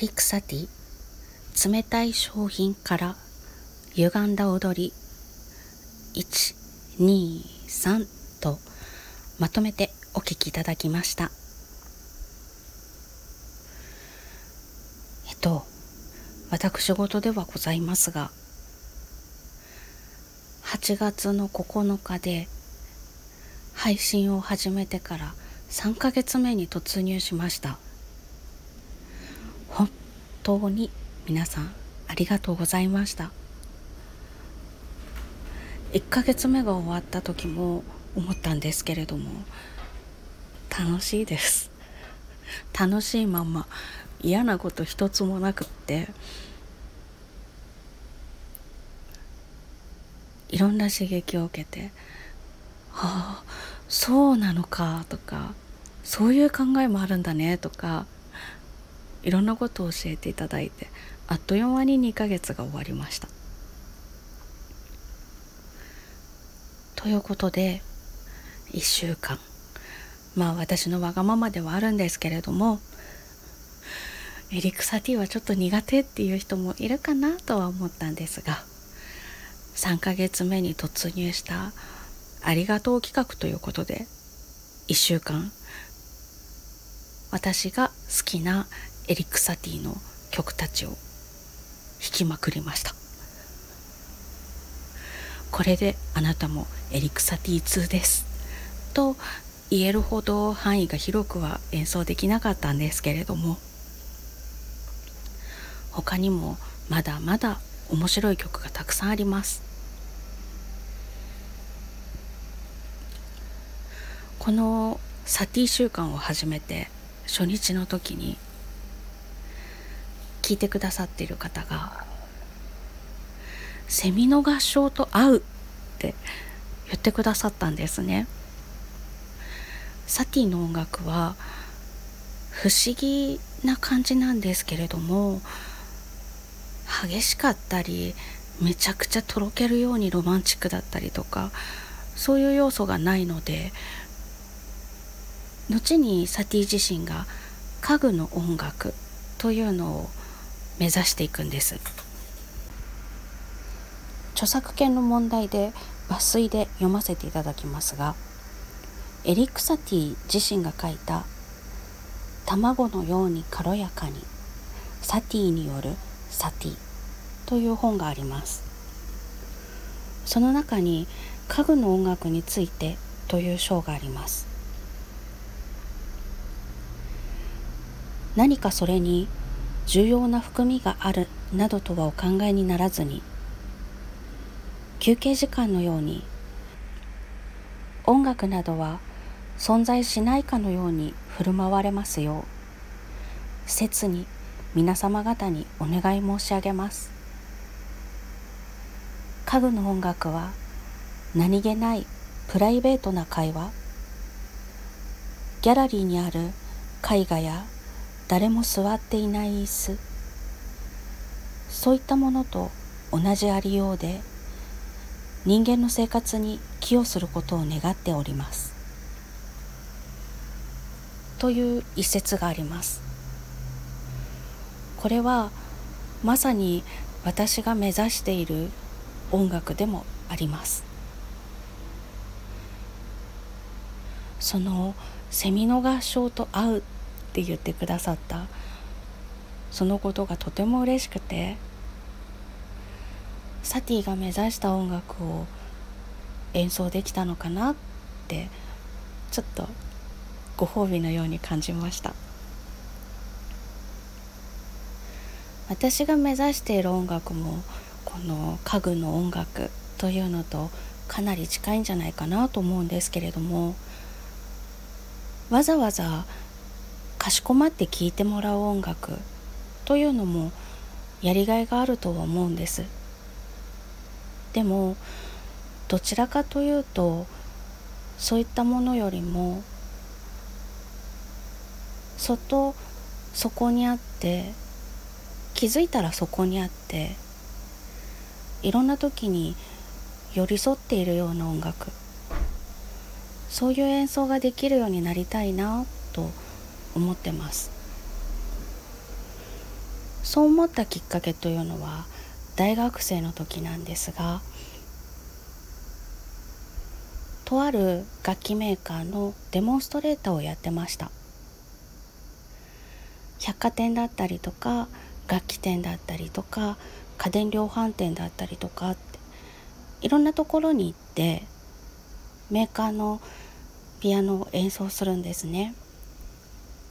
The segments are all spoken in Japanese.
リクサティ冷たい商品から歪んだ踊り123とまとめてお聴きいただきました。えっと私事ではございますが8月の9日で配信を始めてから3ヶ月目に突入しました。当に皆さんありがとうございました。1ヶ月目が終わった時も思ったんですけれども楽しいです。楽しいまま嫌なこと一つもなくっていろんな刺激を受けて「ああそうなのか」とか「そういう考えもあるんだね」とかいろんなことを教えていただいてあっという間に2ヶ月が終わりました。ということで1週間まあ私のわがままではあるんですけれどもエリクサティはちょっと苦手っていう人もいるかなとは思ったんですが3ヶ月目に突入したありがとう企画ということで1週間私が好きなエリクサティの曲たちを弾きまくりました。これであなたもエリクサティ2です。と言えるほど範囲が広くは演奏できなかったんですけれども他にもまだまだ面白い曲がたくさんあります。このサティ週間を始めて初日の時に聞いてくださっている方がセミの合唱と合うって言ってくださったんですね。サティの音楽は不思議な感じなんですけれども激しかったりめちゃくちゃとろけるようにロマンチックだったりとかそういう要素がないので後にサティ自身が家具の音楽というのを目指していくんです。著作権の問題で抜粋で読ませていただきますがエリック・サティ自身が書いた「卵のように軽やかにサティによるサティ」という本があります。その中に家具の音楽についてという章があります。何かそれに重要な含みがあるなどとはお考えにならずに休憩時間のように音楽などは存在しないかのように振る舞われますよう切に皆様方にお願い申し上げます。家具の音楽は何気ないプライベートな会話ギャラリーにある絵画や誰も座っていない椅子。そういったものと同じありようで人間の生活に寄与することを願っております。という一節があります。これはまさに私が目指している音楽でもあります。そのセミの合唱と合うって言ってくださった。そのことがとても嬉しくて。サティが目指した音楽を演奏できたのかなってちょっとご褒美のように感じました。私が目指している音楽もこの家具の音楽というのとかなり近いんじゃないかなと思うんですけれどもわざわざかしこまって聴いてもらう音楽というのもやりがいがあるとは思うんです。でもどちらかというとそういったものよりもそっとそこにあって気づいたらそこにあっていろんな時に寄り添っているような音楽。そういう演奏ができるようになりたいなと思ってますそう思ったきっかけというのは大学生の時なんですがとある楽器メーカーのデモンストレーターをやってました百貨店だったりとか楽器店だったりとか家電量販店だったりとかっていろんなところに行ってメーカーのピアノを演奏するんですね。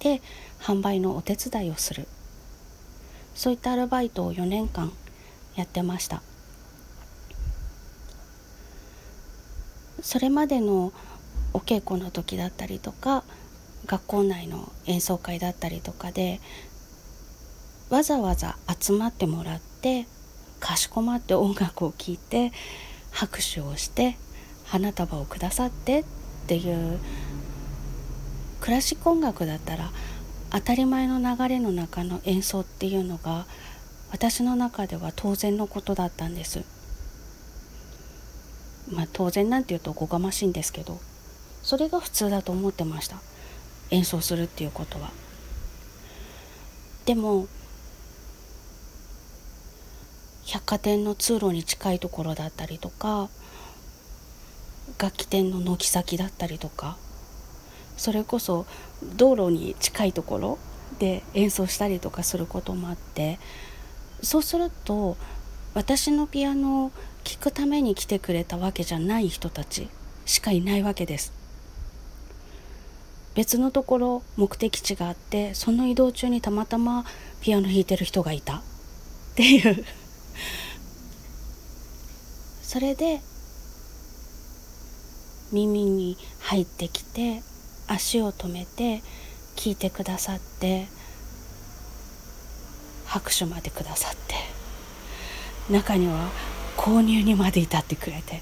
で販売のお手伝いをする。そういったアルバイトを4年間やってました。それまでのお稽古の時だったりとか学校内の演奏会だったりとかでわざわざ集まってもらってかしこまって音楽を聴いて拍手をして花束をくださってっていうクラシック音楽だったら当たり前の流れの中の演奏っていうのが私の中では当然のことだったんです。まあ当然なんて言うとおこがましいんですけどそれが普通だと思ってました演奏するっていうことは。でも百貨店の通路に近いところだったりとか楽器店の軒先だったりとかそれこそ道路に近いところで演奏したりとかすることもあってそうすると私のピアノを聴くために来てくれたわけじゃない人たちしかいないわけです。別のところ目的地があってその移動中にたまたまピアノ弾いてる人がいたっていうそれで耳に入ってきて足を止めて聞いてくださって拍手までくださって中には購入にまで至ってくれてっ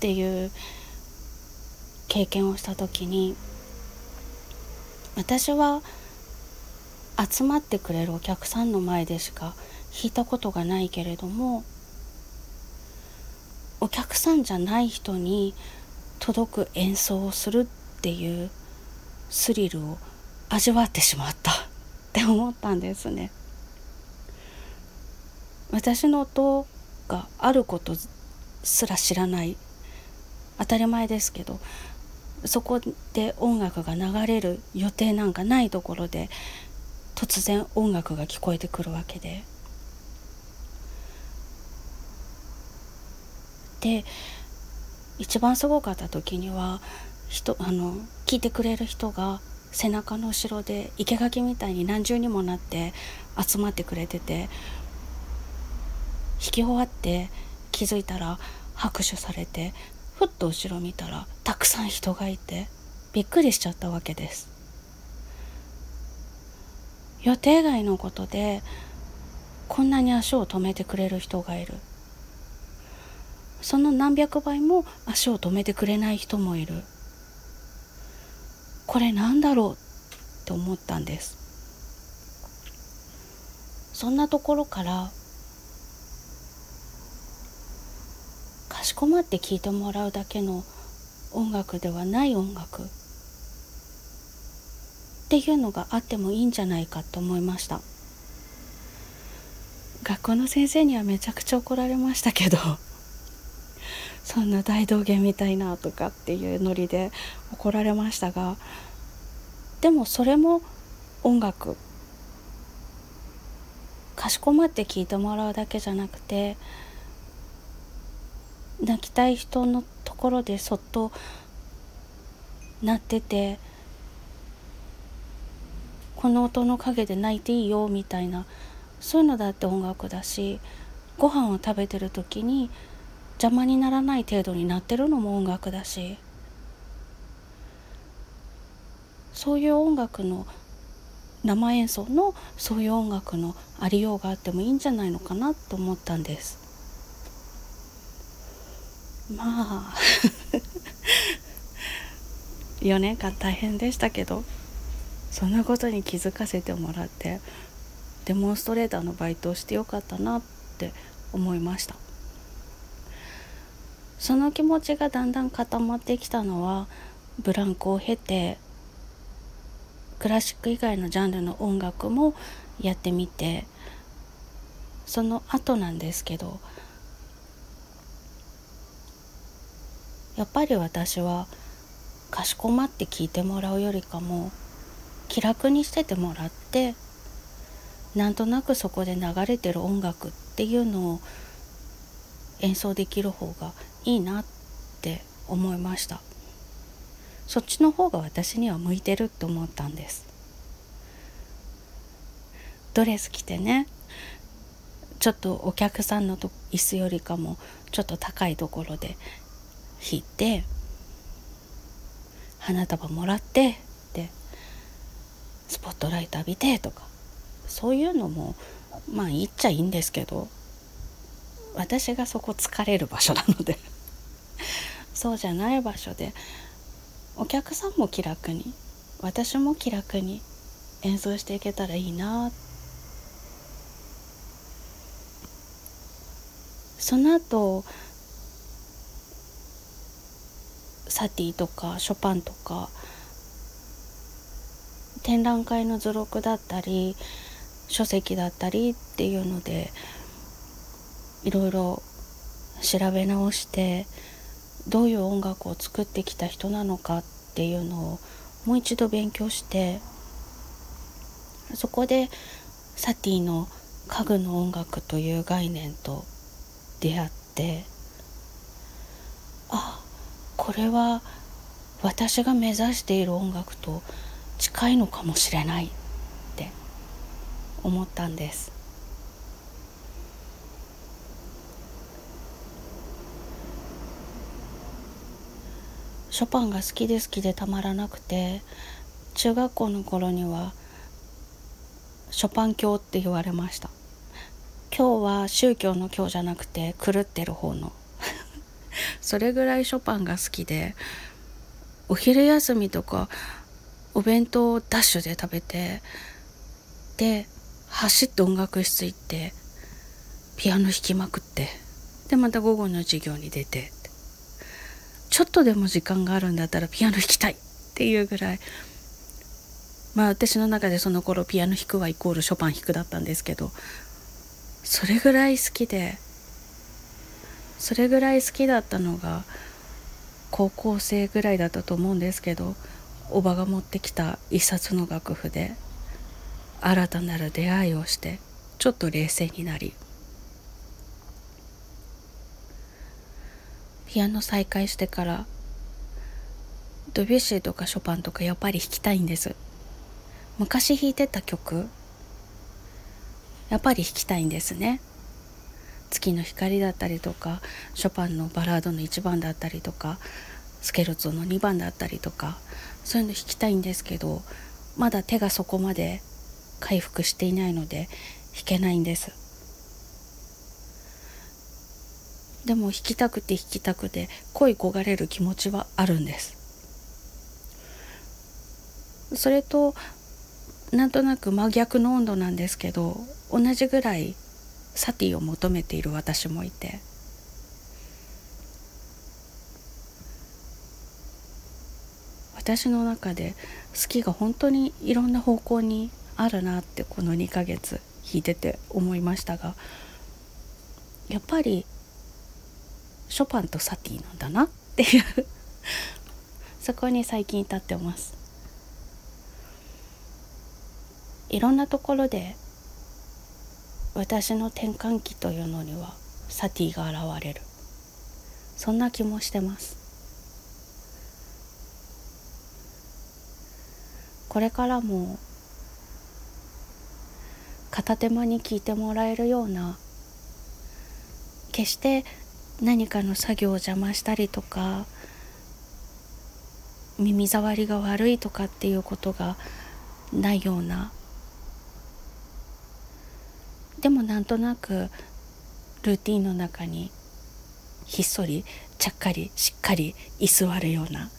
ていう経験をした時に私は集まってくれるお客さんの前でしか弾いたことがないけれどもお客さんじゃない人に届く演奏をするっていうスリルを味わってしまったって思ったんですね。私の音があることすら知らない当たり前ですけどそこで音楽が流れる予定なんかないところで突然音楽が聞こえてくるわけで。で一番すごかった時には人あの聞いてくれる人が背中の後ろで生垣みたいに何重にもなって集まってくれてて弾き終わって気づいたら拍手されてふっと後ろ見たらたくさん人がいてびっくりしちゃったわけです。予定外のことでこんなに足を止めてくれる人がいる。その何百倍も足を止めてくれない人もいる。これなんだろうって思ったんです。そんなところからかしこまって聴いてもらうだけの音楽ではない音楽。っていうのがあってもいいんじゃないかと思いました。学校の先生にはめちゃくちゃ怒られましたけど。そんな大道芸みたいなとかっていうノリで怒られましたがでもそれも音楽。かしこまって聞いてもらうだけじゃなくて泣きたい人のところでそっと鳴っててこの音の陰で泣いていいよみたいなそういうのだって音楽だしご飯を食べてる時に邪魔にならない程度になってるのも音楽だし。そういう音楽の生演奏のそういう音楽のありようがあってもいいんじゃないのかなと思ったんです。まあ。4年間大変でしたけど。そんなことに気づかせてもらって。デモンストレーターのバイトをしてよかったなって思いました。その気持ちがだんだん固まってきたのはブランクを経てクラシック以外のジャンルの音楽もやってみてその後なんですけどやっぱり私はかしこまって聞いてもらうよりかも気楽にしててもらってなんとなくそこで流れてる音楽っていうのを演奏できる方がいいなって思いました。そっちの方が私には向いてるって思ったんです。ドレス着てねちょっとお客さんのと椅子よりかもちょっと高いところで弾いて花束もらってでスポットライト浴びてとかそういうのもまあ言っちゃいいんですけど。私がそこ疲れる場所なので。そうじゃない場所でお客さんも気楽に私も気楽に演奏していけたらいいな。その後サティとかショパンとか展覧会の図録だったり書籍だったりっていうのでいろいろ調べ直してどういう音楽を作ってきた人なのかっていうのをもう一度勉強してそこでサティの家具の音楽という概念と出会ってあこれは私が目指している音楽と近いのかもしれないって思ったんです。ショパンが好きで好きでたまらなくて中学校の頃にはショパン教って言われました。今日は宗教の今日じゃなくて狂ってる方の。それぐらいショパンが好きでお昼休みとかお弁当をダッシュで食べてで走って音楽室行ってピアノ弾きまくってでまた午後の授業に出て。ちょっとでも時間があるんだったらピアノ弾きたいっていうぐらい。まあ私の中でその頃ピアノ弾くはイコールショパン弾くだったんですけどそれぐらい好きでそれぐらい好きだったのが高校生ぐらいだったと思うんですけどおばが持ってきた一冊の楽譜で新たなる出会いをしてちょっと冷静になりピアノ再開してからドビュッシーとかショパンとかやっぱり弾きたいんです。昔弾いてた曲やっぱり弾きたいんですね。月の光だったりとかショパンのバラードの1番だったりとかスケルツォの2番だったりとかそういうの弾きたいんですけどまだ手がそこまで回復していないので弾けないんです。でも弾きたくて弾きたくて恋焦がれる気持ちはあるんです。それとなんとなく真逆の温度なんですけど同じぐらいサティを求めている私もいて。私の中で好きが本当にいろんな方向にあるなってこの2ヶ月弾いてて思いましたがやっぱりショパンとサティなんだな。っていう。そこに最近至ってます。いろんなところで私の転換期というのにはサティが現れる。そんな気もしてます。これからも片手間に聞いてもらえるような決して何かの作業を邪魔したりとか耳障りが悪いとかっていうことがないようなでもなんとなくルーティンの中にひっそりちゃっかりしっかり居座るような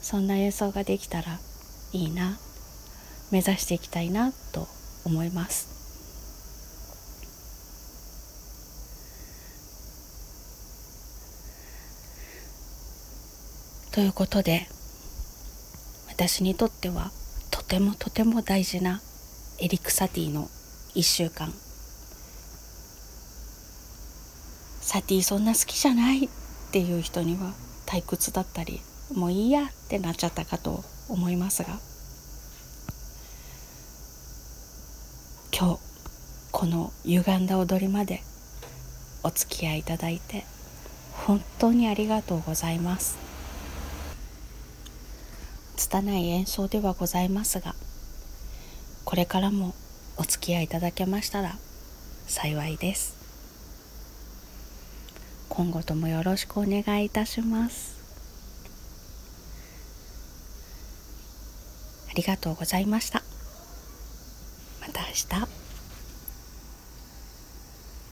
そんな演奏ができたらいいな目指していきたいなと思います。ということで私にとってはとてもとても大事なエリクサティの1週間。サティそんな好きじゃないっていう人には退屈だったりもういいやってなっちゃったかと思いますが今日この歪んだ踊りまでお付き合いいただいて本当にありがとうございます。拙い演奏ではございますがこれからもお付き合いいただけましたら幸いです。今後ともよろしくお願いいたします。ありがとうございました。また明日。